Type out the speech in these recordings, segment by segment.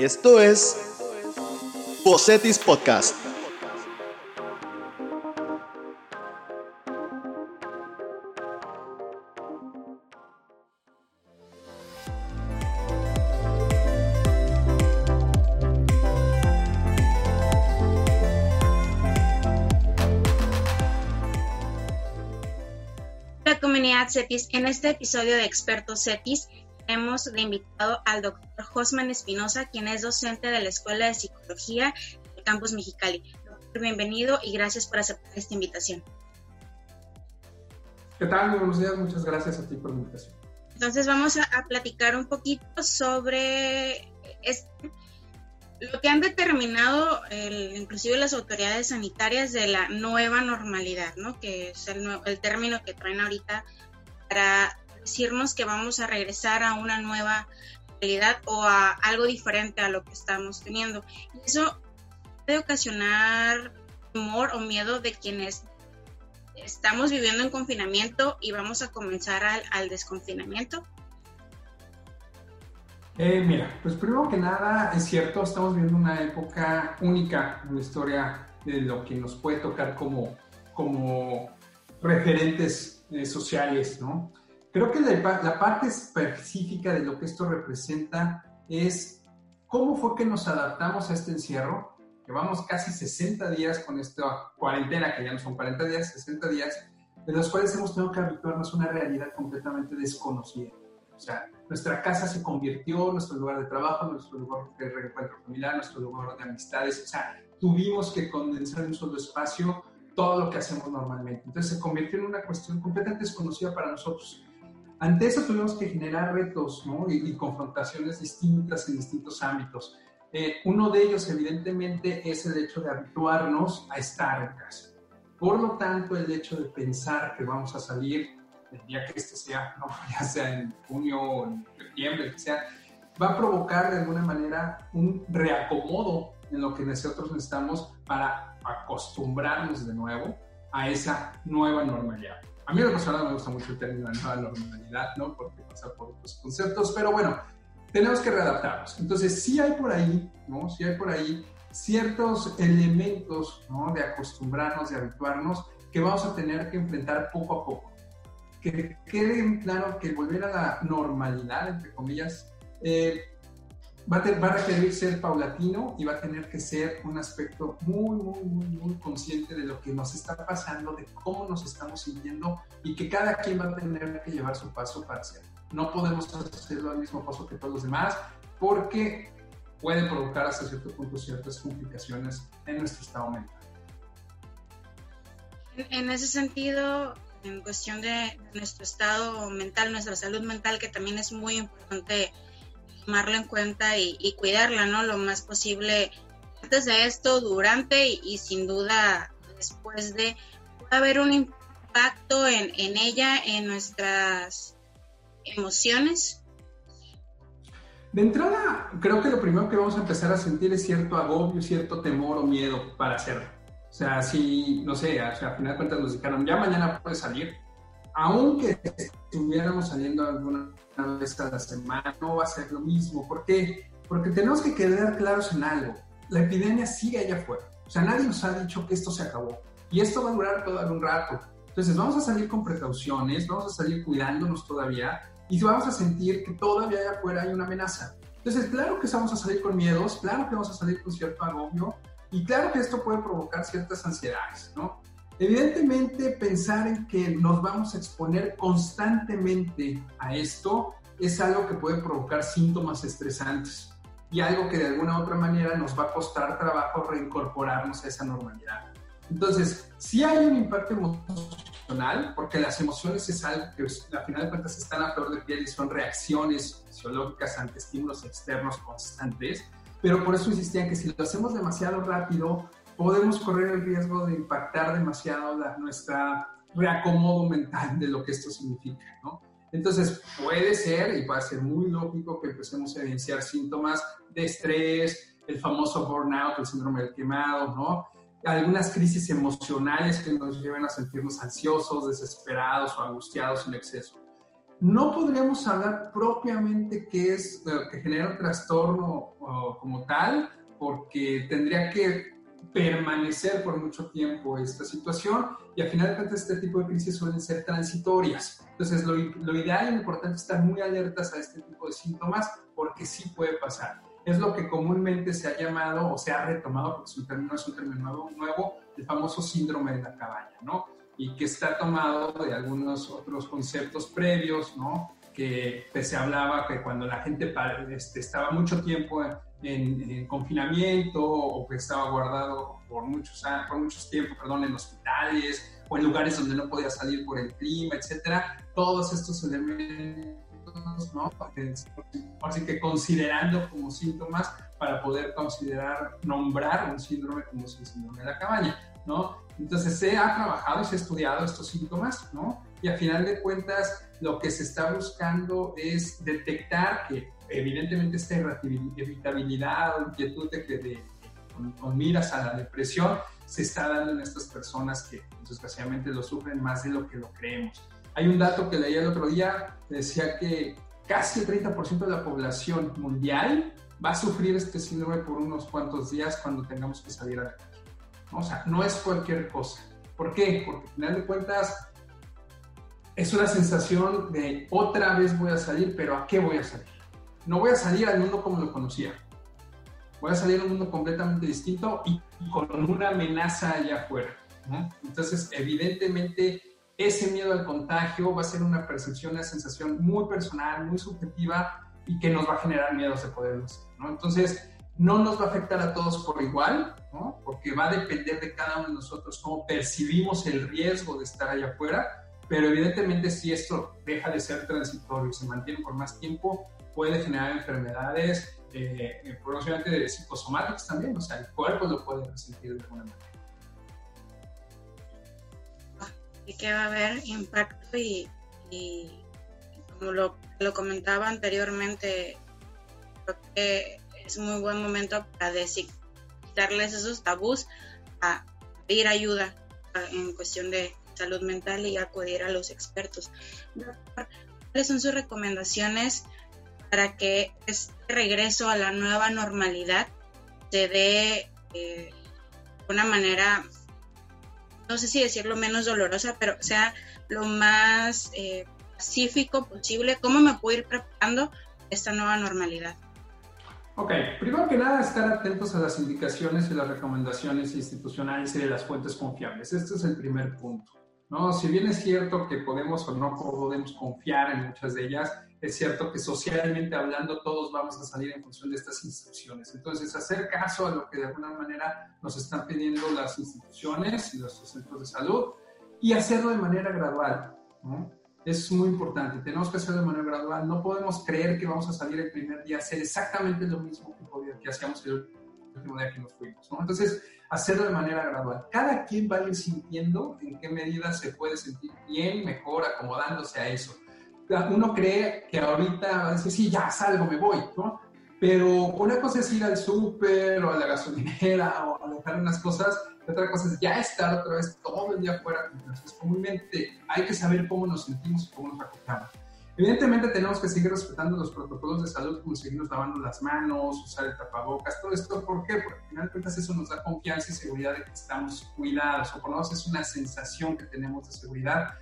Esto es Bocetis Podcast. La comunidad CETIS, en este episodio de Expertos CETIS, hemos de invitado al doctor Josman Espinosa, quien es docente de la Escuela de Psicología del Campus Mexicali. Doctor, bienvenido y gracias por aceptar esta invitación. ¿Qué tal? Buenos días, muchas gracias a ti por la invitación. Entonces vamos a, a platicar un poquito sobre este, lo que han determinado el, inclusive las autoridades sanitarias de la nueva normalidad, ¿no? que es el, el término que traen ahorita para decirnos que vamos a regresar a una nueva realidad o a algo diferente a lo que estamos teniendo. Y eso puede ocasionar temor o miedo de quienes estamos viviendo en confinamiento y vamos a comenzar al, desconfinamiento. Eh, mira, pues primero que nada, es cierto, estamos viviendo una época única en la historia de lo que nos puede tocar como, como referentes eh, sociales, ¿no? Creo que la, la, parte específica de lo que esto representa es cómo fue que nos adaptamos a este encierro. Llevamos casi 60 días con esta cuarentena, que ya no son 40 días, 60 días, de los cuales hemos tenido que habituarnos a una realidad completamente desconocida. O sea, nuestra casa se convirtió en nuestro lugar de trabajo, nuestro lugar de reencuentro familiar, nuestro lugar de amistades. O sea, tuvimos que condensar en un solo espacio todo lo que hacemos normalmente. Entonces se convirtió en una cuestión completamente desconocida para nosotros. Ante eso tuvimos que generar retos ¿no? y, y, confrontaciones distintas en distintos ámbitos. Eh, uno de ellos, evidentemente, es el hecho de habituarnos a estar en casa. Por lo tanto, el hecho de pensar que vamos a salir el día que este sea, ¿no? ya sea en junio o en septiembre, que sea, va a provocar de alguna manera un reacomodo en lo que nosotros necesitamos para acostumbrarnos de nuevo a esa nueva normalidad. A mí, en lo personal, me gusta mucho el término de nueva normalidad, ¿no? Porque pasa por otros conceptos, pero bueno, tenemos que readaptarnos. Entonces, sí hay por ahí, ¿no? Sí hay por ahí ciertos elementos, ¿no? De acostumbrarnos, de habituarnos, que vamos a tener que enfrentar poco a poco. Que quede claro que volver a la normalidad, entre comillas, eh, va, a tener, va, a requerir ser paulatino y va a tener que ser un aspecto muy, muy, muy, muy consciente de lo que nos está pasando, de cómo nos estamos sintiendo y que cada quien va a tener que llevar su paso para hacerlo. No podemos hacerlo al mismo paso que todos los demás porque puede provocar hasta cierto punto ciertas complicaciones en nuestro estado mental. En ese sentido, en cuestión de nuestro estado mental, nuestra salud mental, que también es muy importante tomarlo en cuenta y, cuidarla, ¿no? Lo más posible antes de esto, durante y, sin duda después de, puede haber un impacto en, ella, en nuestras emociones. De entrada, creo que lo primero que vamos a empezar a sentir es cierto agobio, cierto temor o miedo para hacerlo. O sea, si, no sé, o sea, a final de cuentas nos dijeron, ya mañana puedes salir, aunque estuviéramos saliendo alguna vez a la semana, no va a ser lo mismo. ¿Por qué? Porque tenemos que quedar claros en algo. La epidemia sigue allá afuera. O sea, nadie nos ha dicho que esto se acabó. Y esto va a durar todo un rato. Entonces, vamos a salir con precauciones, vamos a salir cuidándonos todavía y vamos a sentir que todavía allá afuera hay una amenaza. Entonces, claro que vamos a salir con miedos, claro que vamos a salir con cierto agobio y claro que esto puede provocar ciertas ansiedades, ¿no? Evidentemente, pensar en que nos vamos a exponer constantemente a esto es algo que puede provocar síntomas estresantes y algo que de alguna u otra manera nos va a costar trabajo reincorporarnos a esa normalidad. Entonces, sí hay un impacto emocional, porque las emociones es algo que a final de cuentas están a flor de piel y son reacciones fisiológicas ante estímulos externos constantes, pero por eso insistían que si lo hacemos demasiado rápido, podemos correr el riesgo de impactar demasiado la, nuestra reacomodo mental de lo que esto significa, ¿no? Entonces, puede ser y puede ser muy lógico que empecemos a evidenciar síntomas de estrés, el famoso burnout, el síndrome del quemado, ¿no? Algunas crisis emocionales que nos lleven a sentirnos ansiosos, desesperados o angustiados en exceso. no podríamos hablar propiamente que es que genera un trastorno como tal, porque tendría que permanecer por mucho tiempo esta situación y al final de cuentas este tipo de crisis suelen ser transitorias. Entonces lo, lo ideal y lo importante es estar muy alertas a este tipo de síntomas porque sí puede pasar. Es lo que comúnmente se ha llamado o se ha retomado, porque es un término, es un término nuevo, el famoso síndrome de la cabaña, ¿no? Y que está tomado de algunos otros conceptos previos, ¿no? Que, se hablaba que cuando la gente este, estaba mucho tiempo en, confinamiento o que estaba guardado por muchos, por muchos tiempos perdón, en hospitales o en lugares donde no podía salir por el clima, etcétera, todos estos elementos, ¿no? Así que considerando como síntomas para poder considerar, nombrar un síndrome como el síndrome de la cabaña, ¿no? Entonces se ha trabajado y se ha estudiado estos síntomas, ¿no? Y a final de cuentas lo que se está buscando es detectar que evidentemente esta irritabilidad o inquietud de que de, con, miras a la depresión se está dando en estas personas que desgraciadamente lo sufren más de lo que lo creemos. Hay un dato que leí el otro día, decía que casi el 30% de la población mundial va a sufrir este síndrome por unos cuantos días cuando tengamos que salir a la calle. O sea, no es cualquier cosa. ¿Por qué? Porque al final de cuentas es una sensación de otra vez voy a salir, pero ¿a qué voy a salir? no voy a salir al mundo como lo conocía. Voy a salir a un mundo completamente distinto y, con una amenaza allá afuera. Entonces, evidentemente, ese miedo al contagio va a ser una percepción, una sensación muy personal, muy subjetiva y que nos va a generar miedos de poderlo hacer. Entonces, no nos va a afectar a todos por igual, porque va a depender de cada uno de nosotros cómo percibimos el riesgo de estar allá afuera, pero evidentemente si esto deja de ser transitorio y se mantiene por más tiempo, puede generar enfermedades, eh, eh probablemente psicosomáticas también, o sea, el cuerpo lo puede resentir de alguna manera. Y que va a haber impacto y, como lo, lo, comentaba anteriormente, creo que es muy buen momento para darles esos tabús, a pedir ayuda en cuestión de salud mental y acudir a los expertos. ¿Cuáles son sus recomendaciones para que este regreso a la nueva normalidad se dé eh, de una manera, no sé si decirlo menos dolorosa, pero sea lo más eh, pacífico posible. ¿Cómo me puedo ir preparando esta nueva normalidad? Ok, primero que nada, estar atentos a las indicaciones y las recomendaciones institucionales y de las fuentes confiables. Este es el primer punto. ¿No? Si bien es cierto que podemos o no podemos confiar en muchas de ellas, es cierto que socialmente hablando todos vamos a salir en función de estas instrucciones. Entonces, hacer caso a lo que de alguna manera nos están pidiendo las instituciones y los centros de salud y hacerlo de manera gradual. Es muy importante, tenemos que hacerlo de manera gradual. No podemos creer que vamos a salir el primer día a hacer exactamente lo mismo que, que hacíamos el último día que nos fuimos. Entonces, hacerlo de manera gradual. Cada quien va a ir sintiendo en qué medida se puede sentir bien, mejor, acomodándose a eso. Uno cree que ahorita va a decir, sí, ya salgo, me voy, ¿no? Pero una cosa es ir al súper o a la gasolinera o a dejar unas cosas, y otra cosa es ya estar otra vez todo el día afuera. Entonces, comúnmente hay que saber cómo nos sentimos y cómo nos acostamos. Evidentemente tenemos que seguir respetando los protocolos de salud, como seguirnos lavando las manos, usar el tapabocas, todo esto. ¿Por qué? Porque al final de cuentas eso nos da confianza y seguridad de que estamos cuidados, o por lo menos es una sensación que tenemos de seguridad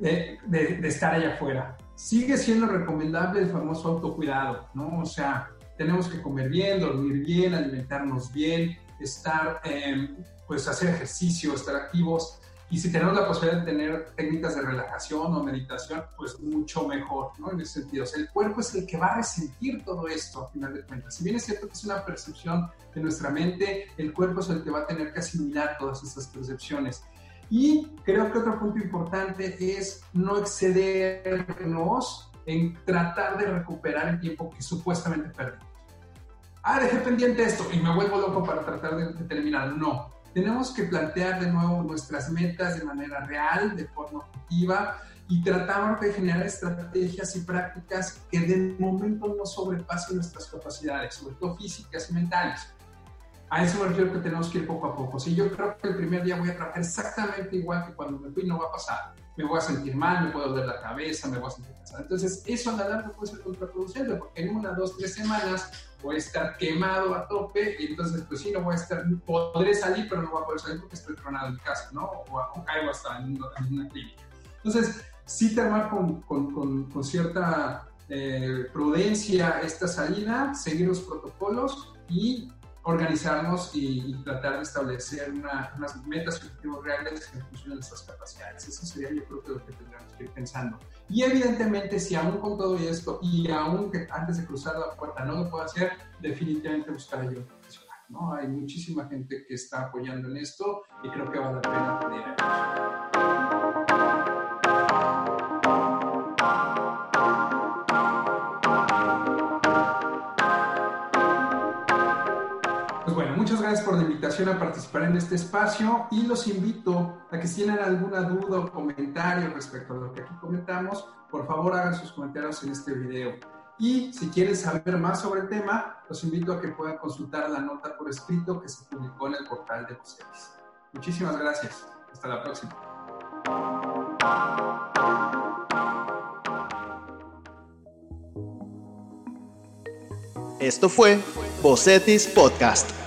de, de, estar allá afuera. Sigue siendo recomendable el famoso autocuidado, ¿no? O sea, tenemos que comer bien, dormir bien, alimentarnos bien, estar, eh, pues hacer ejercicio, estar activos y si tenemos la posibilidad de tener técnicas de relajación o meditación, pues mucho mejor, ¿no? En ese sentido. O sea, el cuerpo es el que va a resentir todo esto, a final de cuentas. Si bien es cierto que es una percepción de nuestra mente, el cuerpo es el que va a tener que asimilar todas estas percepciones. Y creo que otro punto importante es no excedernos en tratar de recuperar el tiempo que supuestamente perdimos. Ah, dejé pendiente esto y me vuelvo loco para tratar de, terminar. No, tenemos que plantear de nuevo nuestras metas de manera real, de forma objetiva y tratar de generar estrategias y prácticas que de momento no sobrepasen nuestras capacidades, sobre todo físicas y mentales. A eso me refiero que tenemos que ir poco a poco. Si yo creo que el primer día voy a trabajar exactamente igual que cuando me fui, no va a pasar. Me voy a sentir mal, me puedo doler la cabeza, me voy a sentir cansado. Entonces, eso a la larga puede ser contraproducente porque en una, dos, tres semanas voy a estar quemado a tope y entonces, pues sí, no voy a estar, podré salir, pero no voy a poder salir porque estoy tronado en casa, ¿no? O, caigo hasta en una, clínica. Entonces, sí tomar con, con, con, cierta eh, prudencia esta salida, seguir los protocolos y organizarnos y, tratar de establecer unas metas y objetivos reales que funcionen nuestras capacidades. Eso sería yo creo que lo que tendríamos que ir pensando. Y evidentemente si aún con todo esto y aún que antes de cruzar la puerta no lo puedo hacer, definitivamente buscar ayuda profesional. ¿no? Hay muchísima gente que está apoyando en esto y creo que vale la pena pedir ayuda. Muchas gracias por la invitación a participar en este espacio y los invito a que si tienen alguna duda o comentario respecto a lo que aquí comentamos, por favor hagan sus comentarios en este video. Y si quieren saber más sobre el tema, los invito a que puedan consultar la nota por escrito que se publicó en el portal de Vocetis. Muchísimas gracias. Hasta la próxima. Esto fue Bocetis Podcast.